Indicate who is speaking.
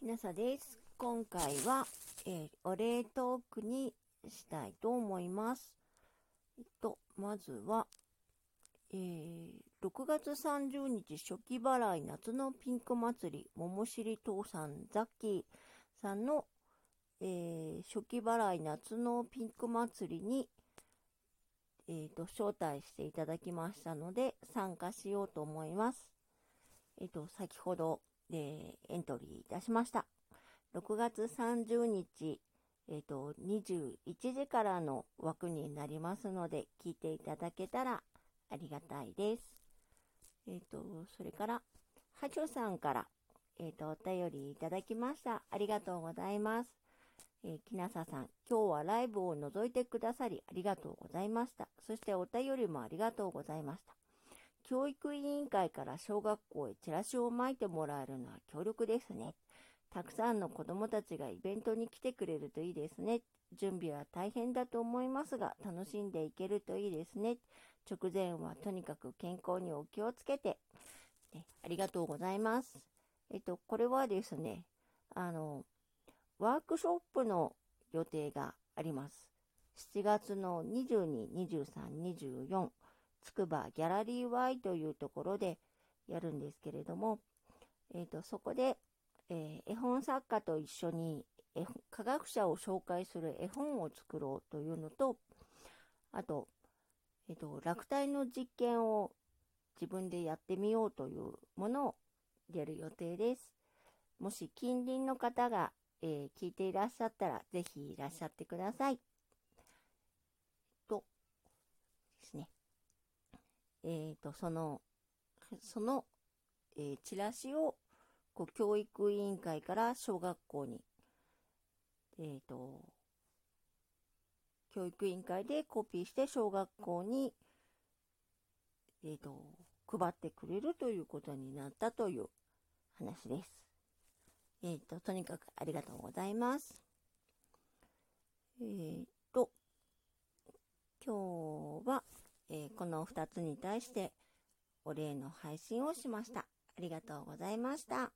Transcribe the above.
Speaker 1: なさです。今回は、えーお礼トークにしたいと思います。えっと、まずは、えー6月30日初期払い夏のピンク祭り、桃尻父さんザッキーさんの、えー初期払い夏のピンク祭りに、えーと、招待していただきましたので、参加しようと思います。えっ、と、先ほど、えーエントリーいたしました。6月30日、えっ、と、21時からの枠になりますので、聞いていただけたらありがたいです。えっ、と、それから、ハチョさんから、えっ、と、お便りいただきました。ありがとうございます。えー、きなささん、今日はライブを覗いてくださりありがとうございました。そしてお便りもありがとうございました。教育委員会から小学校へチラシを巻いてもらえるのは強力ですね。たくさんの子供たちがイベントに来てくれるといいですね。準備は大変だと思いますが、楽しんでいけるといいですね。直前はとにかく健康にお気をつけて。ねありがとうございます。えっと、これはですね、あの、ワークショップの予定があります。7月の22、23、24、つくばギャラリー Y というところでやるんですけれども、えっ、と、そこで、えー絵本作家と一緒に絵科学者を紹介する絵本を作ろうというのと、あと、えっ、と、落体の実験を自分でやってみようというものをやる予定です。もし近隣の方が、えー聞いていらっしゃったら、ぜひいらっしゃってください。と、ですね。えっ、と、その、その、えーチラシを、こう、教育委員会から小学校に、えっ、と、教育委員会でコピーして小学校に、えっ、と、配ってくれるということになったという話です。えっ、と、とにかくありがとうございます。えっ、と、今日は、えーこの2つに対してお礼の配信をしました。ありがとうございました。